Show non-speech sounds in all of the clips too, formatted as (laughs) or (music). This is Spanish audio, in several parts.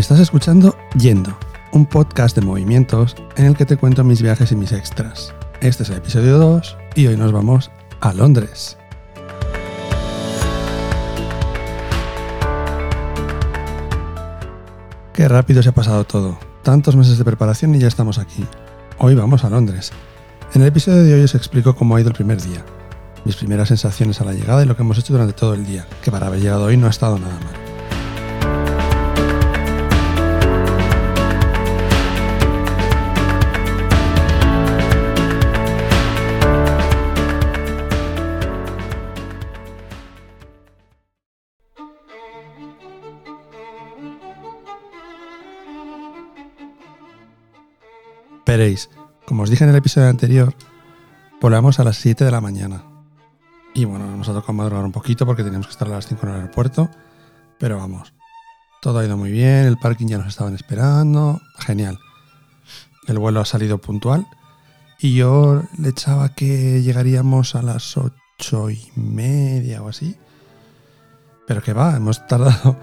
Estás escuchando Yendo, un podcast de movimientos en el que te cuento mis viajes y mis extras. Este es el episodio 2 y hoy nos vamos a Londres. Qué rápido se ha pasado todo. Tantos meses de preparación y ya estamos aquí. Hoy vamos a Londres. En el episodio de hoy os explico cómo ha ido el primer día, mis primeras sensaciones a la llegada y lo que hemos hecho durante todo el día, que para haber llegado hoy no ha estado nada mal. Veréis, como os dije en el episodio anterior, volamos a las 7 de la mañana. Y bueno, nos ha tocado madrugar un poquito porque teníamos que estar a las 5 en el aeropuerto. Pero vamos, todo ha ido muy bien, el parking ya nos estaban esperando. Genial. El vuelo ha salido puntual. Y yo le echaba que llegaríamos a las 8 y media o así. Pero que va, hemos tardado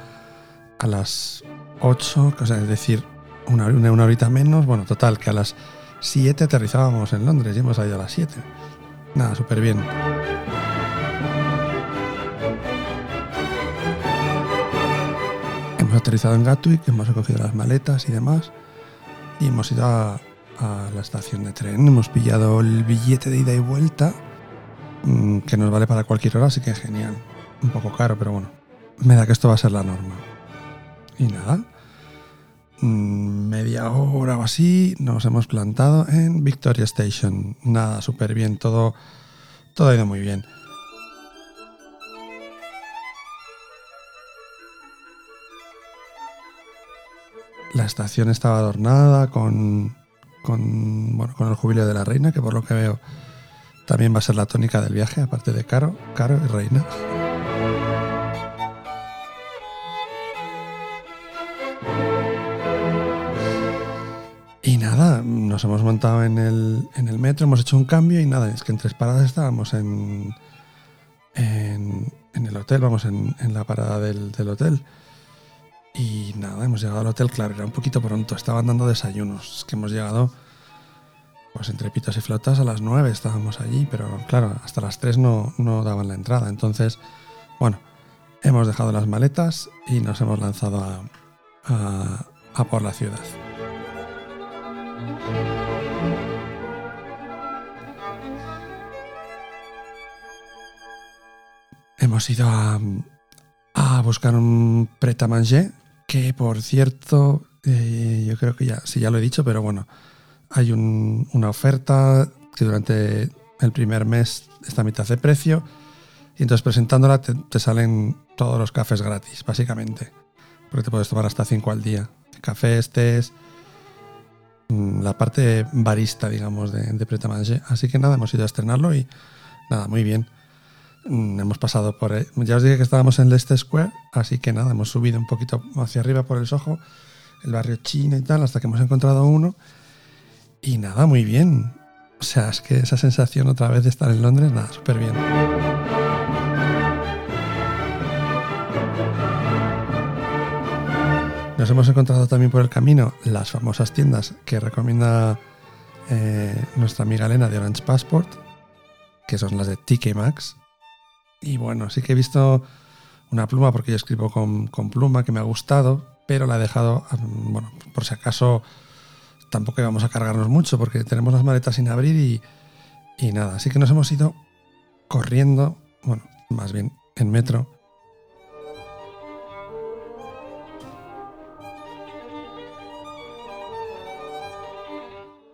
a las 8, o sea, es decir, una, una, horita menos. Bueno, total, que a las 7 aterrizábamos en Londres y hemos salido a las 7. Nada, súper bien. Hemos aterrizado en Gatwick, hemos recogido las maletas y demás. Y hemos ido a, a la estación de tren. Hemos pillado el billete de ida y vuelta, mm, que nos vale para cualquier hora, así que genial. Un poco caro, pero bueno. Me da que esto va a ser la norma. Y nada, media hora o así nos hemos plantado en Victoria Station. Nada, súper bien, todo, todo ha ido muy bien. La estación estaba adornada con, con, bueno, con el jubileo de la reina, que por lo que veo también va a ser la tónica del viaje, aparte de Caro, Caro y Reina. Nos hemos montado en el, en el, metro, hemos hecho un cambio y nada, es que en tres paradas estábamos en, en, el hotel, vamos, en, la parada del, hotel. Y nada, hemos llegado al hotel, claro, era un poquito pronto, estaban dando desayunos, es que hemos llegado pues entre pitos y flotas a las nueve estábamos allí, pero claro, hasta las tres no, no daban la entrada. Entonces, bueno, hemos dejado las maletas y nos hemos lanzado a, a por la ciudad. Hemos ido a, buscar un pret manger que por cierto, eh, yo creo que ya, ya lo he dicho, pero bueno, hay una oferta que durante el primer mes está a mitad de precio y entonces presentándola te, salen todos los cafés gratis, básicamente, porque te puedes tomar hasta 5 al día. Cafés, tés, la parte barista, digamos, de, de Así que nada, hemos ido a estrenarlo y nada, muy bien. Mm, hemos pasado por... Ya os dije que estábamos en Leicester Square, así que nada, hemos subido un poquito hacia arriba por el Soho, el barrio chino y tal, hasta que hemos encontrado uno. Y nada, muy bien. O sea, es que esa sensación otra vez de estar en Londres, nada, súper bien. Nos hemos encontrado también por el camino las famosas tiendas que recomienda eh, nuestra amiga Elena de Orange Passport, que son las de TK Max. Y bueno, sí que he visto una pluma porque yo escribo con, pluma que me ha gustado, pero la he dejado, bueno, por si acaso tampoco íbamos a cargarnos mucho porque tenemos las maletas sin abrir y, y nada. Así que nos hemos ido corriendo, bueno, más bien en metro,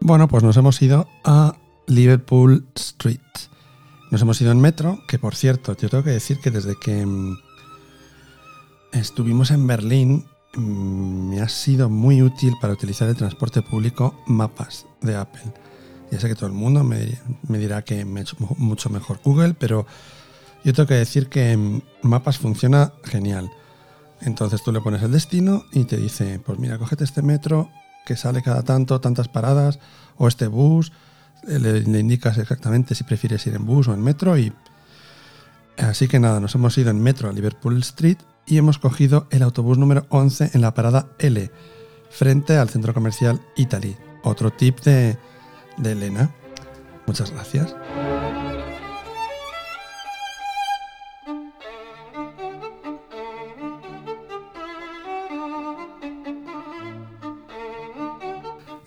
Bueno, pues nos hemos ido a Liverpool Street. Nos hemos ido en metro, que por cierto, yo tengo que decir que desde que mm, estuvimos en Berlín mm, me ha sido muy útil para utilizar el transporte público mapas de Apple. Ya sé que todo el mundo me, dirá que me ha hecho mucho mejor Google, pero yo tengo que decir que mm, mapas funciona genial. Entonces tú le pones el destino y te dice, pues mira, cógete este metro que sale cada tanto, tantas paradas, o este bus, le, indicas exactamente si prefieres ir en bus o en metro y, Así que nada, nos hemos ido en metro a Liverpool Street y hemos cogido el autobús número 11 en la parada L, frente al centro comercial Italy. Otro tip de, de Elena. Muchas gracias.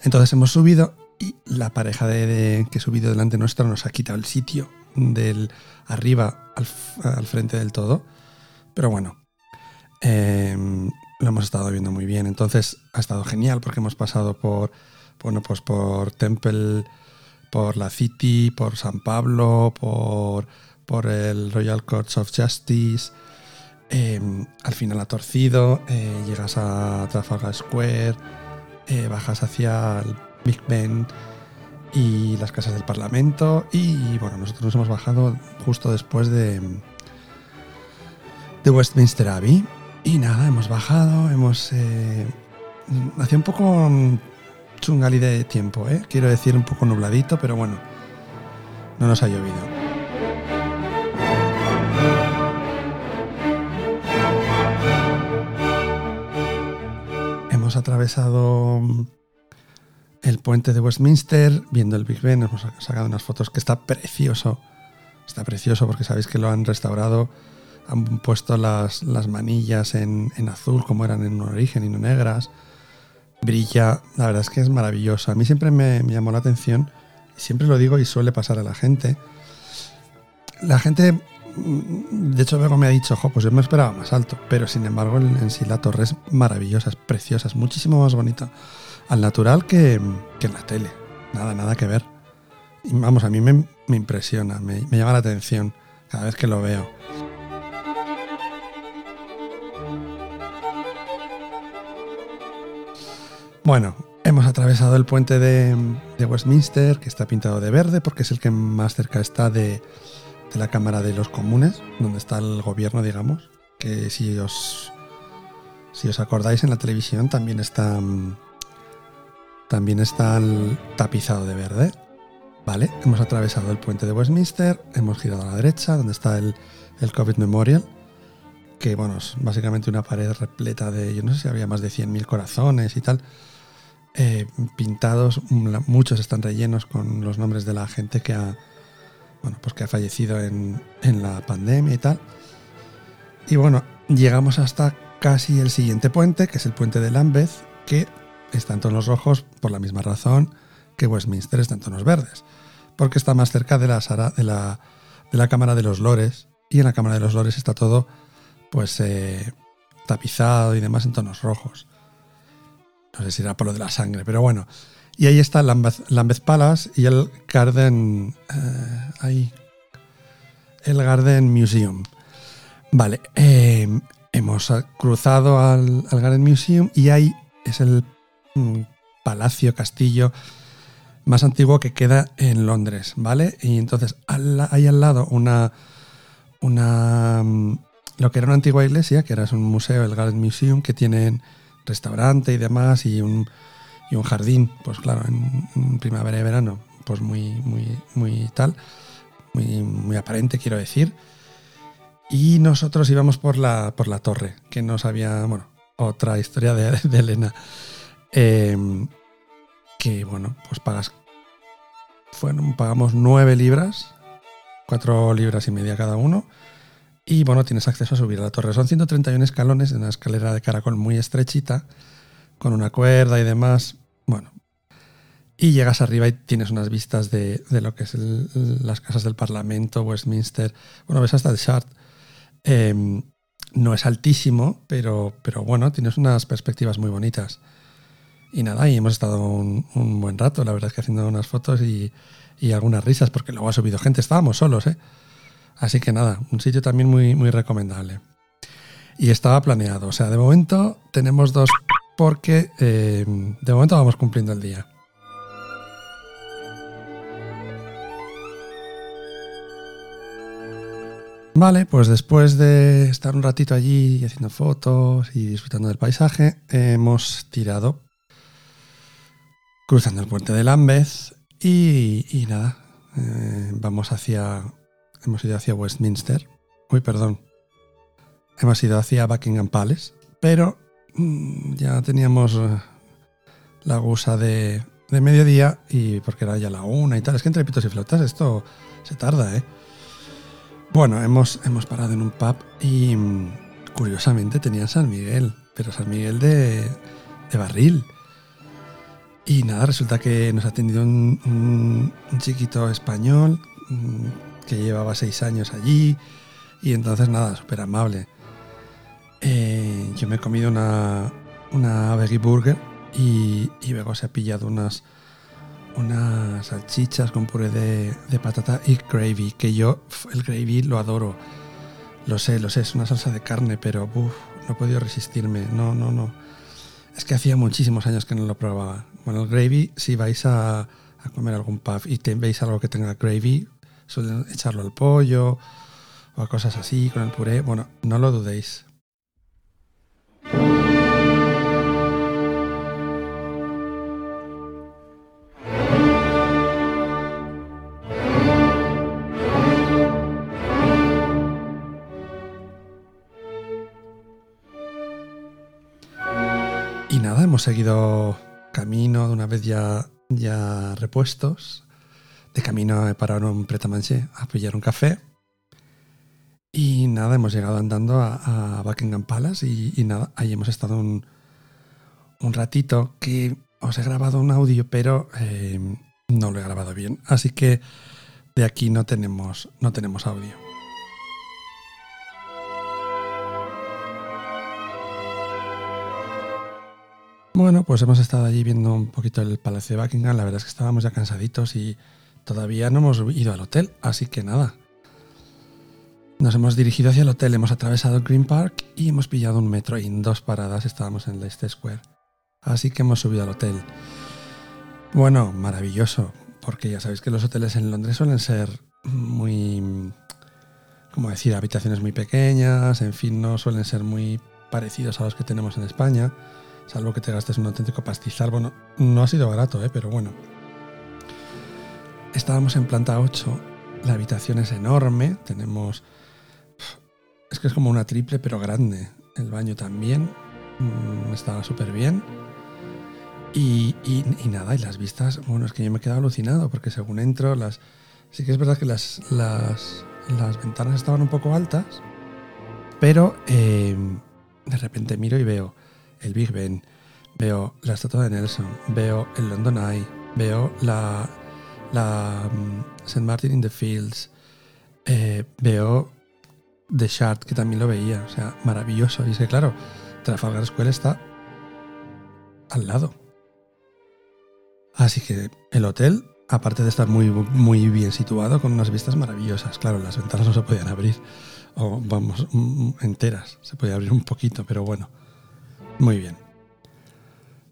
Entonces hemos subido y la pareja de, que ha subido delante nuestro nos ha quitado el sitio del arriba al, frente del todo. Pero bueno, em, lo hemos estado viendo muy bien. Entonces ha estado genial porque hemos pasado por, bueno, pues por Temple, por la City, por San Pablo, por, por el Royal Courts of Justice. Em, al final ha torcido, eh, llegas a Trafalgar Square, eh, bajas hacia el Big Ben y las casas del Parlamento. Y bueno, nosotros nos hemos bajado justo después de, de Westminster Abbey. Y nada, hemos bajado, hemos... Eh, hacía un poco chungali de tiempo, ¿eh? quiero decir un poco nubladito, pero bueno, no nos ha llovido. Atravesado el puente de Westminster, viendo el Big Ben, hemos sacado unas fotos que está precioso. Está precioso porque sabéis que lo han restaurado, han puesto las, las manillas en, azul como eran en un origen y no negras. Brilla, la verdad es que es maravilloso. A mí siempre me, llamó la atención, siempre lo digo y suele pasar a la gente. La gente, de hecho luego me ha dicho, ojo, pues yo me esperaba más alto, pero sin embargo en sí la torre es maravillosa, preciosa, es muchísimo más bonita al natural que, en la tele. Nada, nada que ver. Y vamos, a mí me, impresiona, me, llama la atención cada vez que lo veo. Bueno, hemos atravesado el puente de, Westminster, que está pintado de verde, porque es el que más cerca está de, de, la Cámara de los Comunes, donde está el gobierno, digamos. Que si os, si os acordáis en la televisión también está también está tapizado de verde. Vale, hemos atravesado el puente de Westminster, hemos girado a la derecha, donde está el, el COVID Memorial, que bueno, es básicamente una pared repleta de, yo no sé si había más de 100.000 corazones y tal, eh, pintados, muchos están rellenos con los nombres de la gente que ha, bueno, pues que ha fallecido en, en la pandemia y tal. Y bueno, llegamos hasta casi el siguiente puente, que es el puente de Lambeth, que está en tonos rojos por la misma razón que Westminster está en tonos verdes, porque está más cerca de la, de la, de la Cámara de los Lores y en la Cámara de los Lores está todo pues eh, tapizado y demás en tonos rojos. No sé si era por lo de la sangre, pero bueno. Y ahí está Lambeth, Lambeth Palace y el Garden. Eh, ahí. El Garden Museum. Vale. Eh, hemos cruzado al, Garden Museum y ahí es el palacio, castillo más antiguo que queda en Londres, ¿vale? Y entonces hay al lado una, una, mm, lo que era una antigua iglesia, que era un museo, el Garden Museum, que tiene restaurante y demás y un, y un jardín, pues claro, en, primavera y verano, pues muy, muy, muy tal, muy, muy aparente, quiero decir. Y nosotros íbamos por la, por la torre, que no sabía, bueno, otra historia de, de Elena. Em, que bueno, pues pagas. Fueron, pagamos 9 libras, 4 libras y media cada uno. Y bueno, tienes acceso a subir a la torre. Son 131 escalones en una escalera de caracol muy estrechita, con una cuerda y demás. Bueno, y llegas arriba y tienes unas vistas de, lo que es las casas del Parlamento, Westminster. Bueno, ves hasta el Shard. Em, no es altísimo, pero, pero bueno, tienes unas perspectivas muy bonitas. Y nada, y hemos estado un, buen rato, la verdad es que haciendo unas fotos y, algunas risas, porque luego ha subido gente, estábamos solos, ¿eh? Así que nada, un sitio también muy, muy recomendable. Y estaba planeado, o sea, de momento tenemos dos porque eh, de momento vamos cumpliendo el día. Vale, pues después de estar un ratito allí haciendo fotos y disfrutando del paisaje, hemos tirado cruzando el puente de Lambeth y, nada, eh, vamos hacia, hemos ido hacia Westminster Uy, perdón. Hemos ido hacia Buckingham Palace, pero ya teníamos eh, la gusa de, de mediodía y porque era ya la una y tal. Es que entre pitos y flautas esto se tarda, ¿eh? Bueno, hemos, hemos parado en un pub y mm, curiosamente tenían San Miguel, pero San Miguel de, de barril. Y nada, resulta que nos ha atendido un, un, chiquito español mm, que llevaba seis años allí y entonces nada, súper amable. Eh, yo me he comido una, una veggie burger y, luego se ha pillado unas, unas salchichas con puré de, de, patata y gravy, que yo el gravy lo adoro. Lo sé, lo sé, es una salsa de carne, pero uf, no he podido resistirme. No, no, no. Es que hacía muchísimos años que no lo probaba. Bueno, el gravy, si vais a, a comer algún pub y te, veis algo que tenga gravy, suelen echarlo al pollo o a cosas así con el puré. Bueno, no lo dudéis. Hemos seguido camino, de una vez ya, ya repuestos, de camino para un pretamanché a pillar un café. Y nada, hemos llegado andando a, Buckingham Palace y, nada, ahí hemos estado un, un, ratito que os he grabado un audio, pero eh, no lo he grabado bien. Así que de aquí no tenemos, no tenemos audio. Bueno, pues hemos estado allí viendo un poquito el Palacio de Buckingham. La verdad es que estábamos ya cansaditos y todavía no hemos ido al hotel, así que nada. Nos hemos dirigido hacia el hotel, hemos atravesado Green Park y hemos pillado un metro y en dos paradas estábamos en Leicester Square. Así que hemos subido al hotel. Bueno, maravilloso, porque ya sabéis que los hoteles en Londres suelen ser muy, como decir, habitaciones muy pequeñas, en fin, no suelen ser muy parecidos a los que tenemos en España salvo que te gastes un auténtico pastizal. Bueno, no ha sido barato, ¿eh? pero bueno. Estábamos en planta 8, la habitación es enorme, tenemos... Es que es como una triple, pero grande. El baño también mm, estaba súper bien. Y, nada, y las vistas, bueno, es que yo me he quedado alucinado, porque según entro, las... Sí que es verdad que las, las, las ventanas estaban un poco altas, pero eh, de repente miro y veo el Big Ben, veo la estatua de Nelson, veo el London Eye, veo la, la um, St. Martin in the Fields, eh, veo The Shard, que también lo veía, o sea, maravilloso. Y es que, claro, Trafalgar Square está al lado. Así que el hotel, aparte de estar muy, muy bien situado, con unas vistas maravillosas, claro, las ventanas no se podían abrir, o vamos, mm, enteras, se podía abrir un poquito, pero bueno. Muy bien.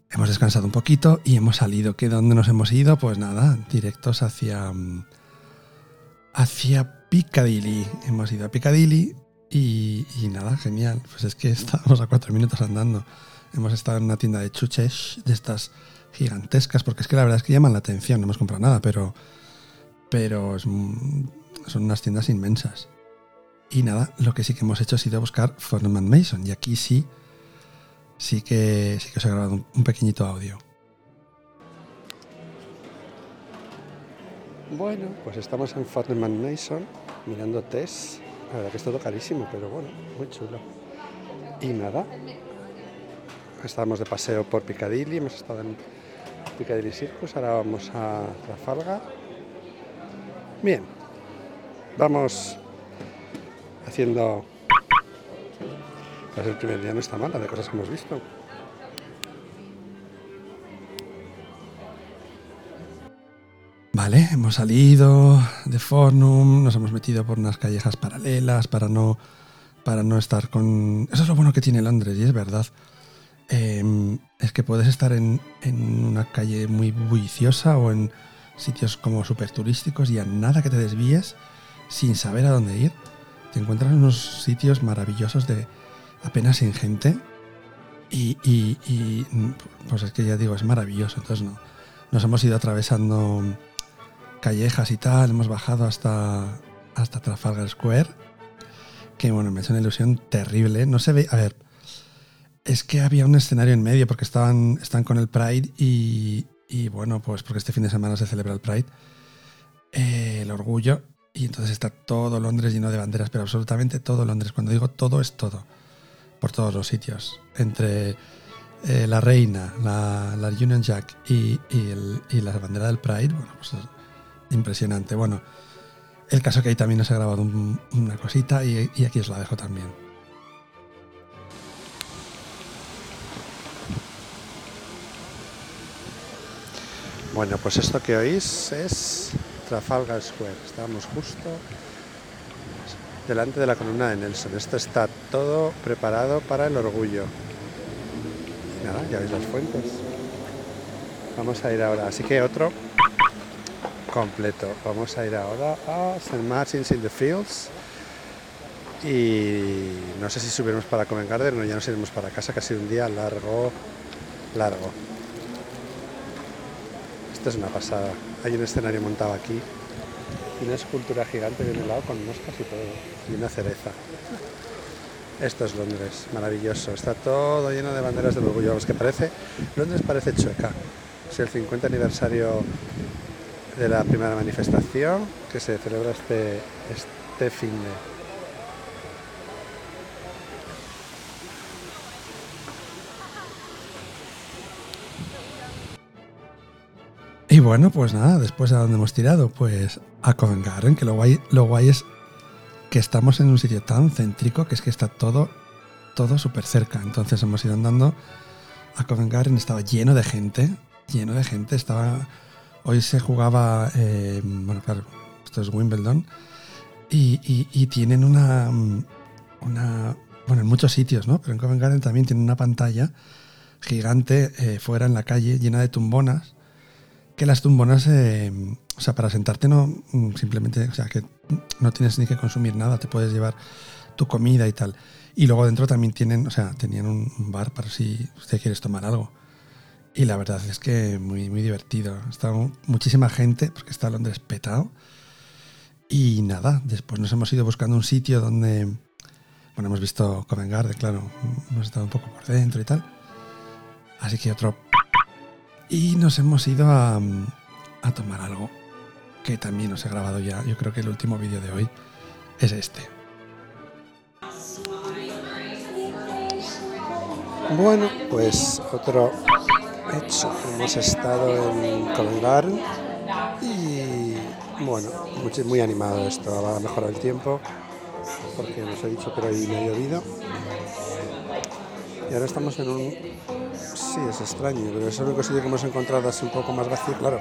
Hemos descansado un poquito y hemos salido. ¿Qué dónde nos hemos ido? Pues nada, directos hacia mm, hacia Piccadilly. Hemos ido a Piccadilly y, nada, genial. Pues es que (laughs) estábamos a cuatro minutos andando. Hemos estado en una tienda de chuches de estas gigantescas, porque es que la verdad es que llaman la atención. No hemos comprado nada, pero pero son unas tiendas inmensas. Y nada, lo que sí que hemos hecho ha sido buscar Forman Mason. Y aquí sí sí que, sí que os he grabado un, pequeñito audio. Bueno, pues estamos en Fortnum Mason mirando test. La verdad que es todo carísimo, pero bueno, muy chulo. Y nada, estábamos de paseo por Piccadilly, hemos estado en Piccadilly Circus, ahora vamos a Trafalgar. Bien, vamos haciendo pues el primer día no está mala de cosas que hemos visto. Vale, hemos salido de Fornum, nos hemos metido por unas callejas paralelas para no, para no estar con... Eso es lo bueno que tiene Londres y es verdad. Em, es que puedes estar en, en, una calle muy bulliciosa o en sitios como súper turísticos y a nada que te desvíes sin saber a dónde ir. Te encuentras en unos sitios maravillosos de, apenas sin gente. Y, pues es que ya digo, es maravilloso. Entonces no, nos hemos ido atravesando callejas y tal, hemos bajado hasta, hasta Trafalgar Square. que bueno, me hecho una ilusión terrible. No se ve, a ver, es que había un escenario en medio porque estaban, están con el Pride y, y bueno, pues porque este fin de semana se celebra el Pride, eh, el orgullo, y entonces está todo Londres lleno de banderas, pero absolutamente todo Londres. Cuando digo todo, es todo, por todos los sitios, entre eh, la reina, la, Union Jack y, y, la bandera del Pride, bueno, pues es impresionante. Bueno, el caso que ahí también nos ha grabado un, una cosita y, y aquí os la dejo también. Bueno, pues esto que oís es Trafalgar Square. Estamos justo delante de la columna de Nelson. Esto está todo preparado para el orgullo. Nada, ya veis las fuentes. Vamos a ir ahora. Así que otro completo. Vamos a ir ahora a St. Martin's in the Fields. Y no sé si subiremos para Covent Garden o ya nos iremos para casa, que ha sido un día largo, largo. Esto es una pasada. Hay un escenario montado aquí una escultura gigante de un lado con moscas y todo. Y una cereza. Esto es Londres, maravilloso. Está todo lleno de banderas del orgullo. Vamos, que parece, Londres parece chueca. Es el 50 aniversario de la primera manifestación que se celebra este, este fin de. Bueno, pues nada, después a dónde hemos tirado, pues a Covent Garden, que lo guay, lo guay es que estamos en un sitio tan céntrico que es que está todo, todo súper cerca. Entonces hemos ido andando a Covent Garden, estaba lleno de gente, lleno de gente, estaba... Hoy se jugaba, eh, bueno, claro, esto es Wimbledon, y, tienen una, una, bueno, en muchos sitios, ¿no? Pero en Covent Garden también tienen una pantalla gigante eh, fuera en la calle llena de tumbonas que las tumbonas, eh, o sea, para sentarte no, simplemente, o sea, que no tienes ni que consumir nada, te puedes llevar tu comida y tal. Y luego dentro también tienen, o sea, tenían un bar para si usted quieres tomar algo. Y la verdad es que muy, muy divertido. Está muchísima gente, porque está Londres petado. Y nada, después nos hemos ido buscando un sitio donde, bueno, hemos visto Covent Garden, claro, hemos estado un poco por dentro y tal. Así que otro y nos hemos ido a, tomar algo que también os he grabado ya. Yo creo que el último vídeo de hoy es este. Bueno, pues otro hecho. Hemos estado en Covent y bueno, muy, muy animado esto. Va a mejorar el tiempo porque nos he dicho que hoy me ha llovido. Y ahora estamos en un sí, es extraño, pero es el único sitio que hemos encontrado así un poco más vacío, claro,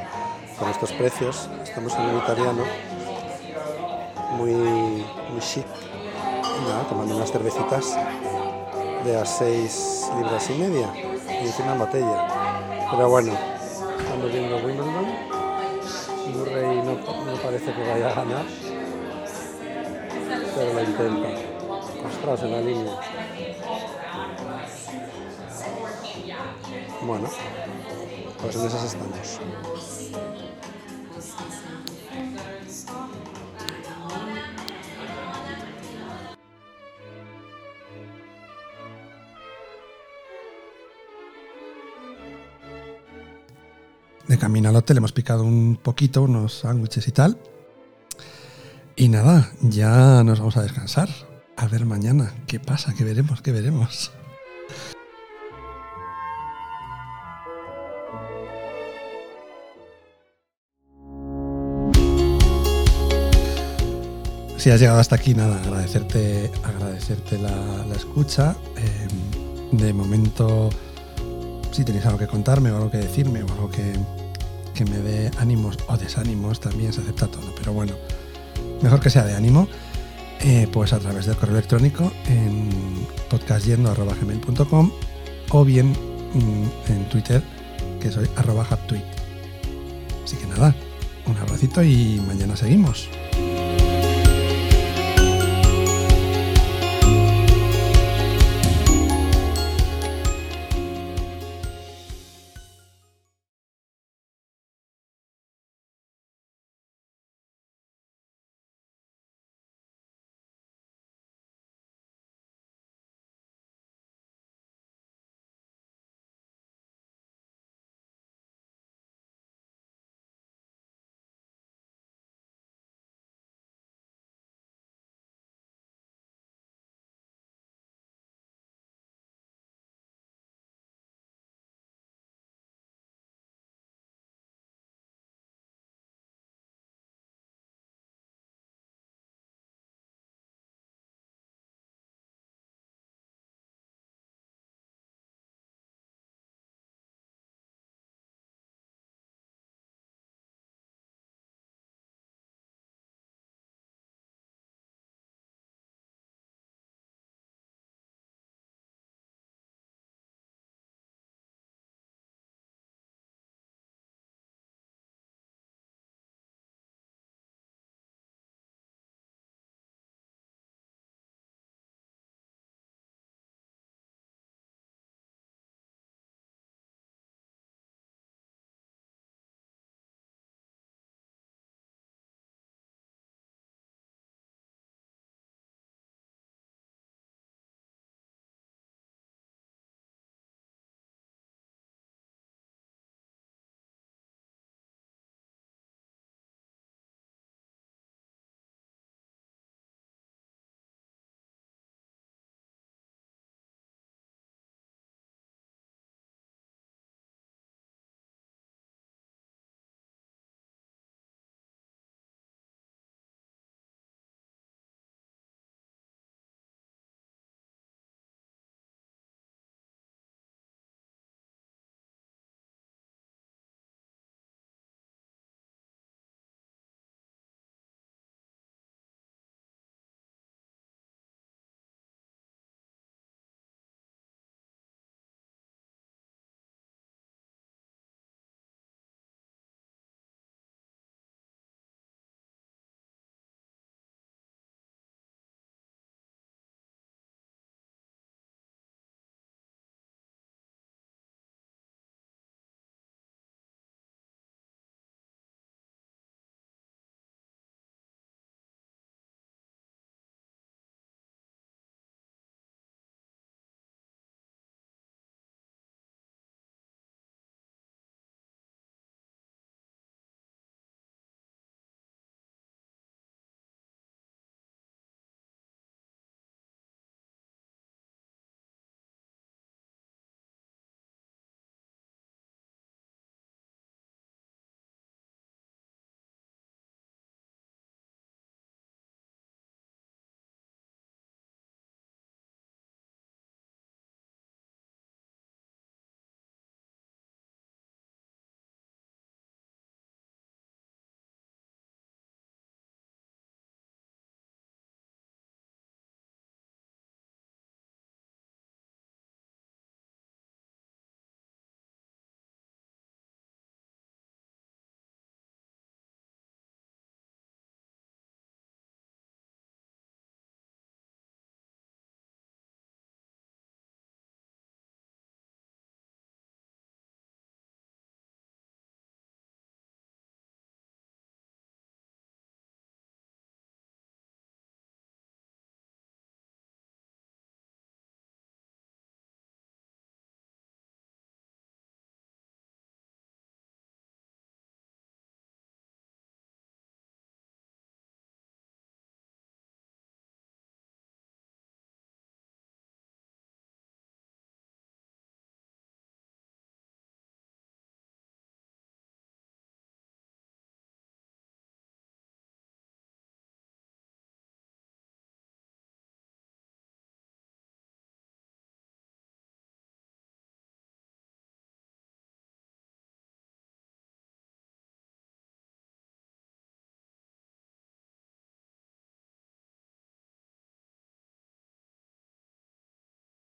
con estos precios. Estamos en un italiano muy, muy chic, tomando unas cervecitas de a 6 libras y media y encima en botella. Pero bueno, estamos viendo Wimbledon. Murray no, no parece que vaya a ganar, pero lo intenta. Ostras, en la línea. Bueno, pues en esas estamos. De camino al hotel hemos picado un poquito, unos sándwiches y tal. Y nada, ya nos vamos a descansar. A ver mañana qué pasa, qué veremos, qué veremos. Si has llegado hasta aquí, nada, agradecerte, agradecerte la, escucha. Eh, de momento, si tenéis algo que contarme o algo que decirme o algo que, que me dé ánimos o desánimos, también se acepta todo. Pero bueno, mejor que sea de ánimo, eh, pues a través del correo electrónico en podcastyendo.gmail.com o bien mm, en Twitter, que soy arroba. Así que nada, un abracito y mañana seguimos.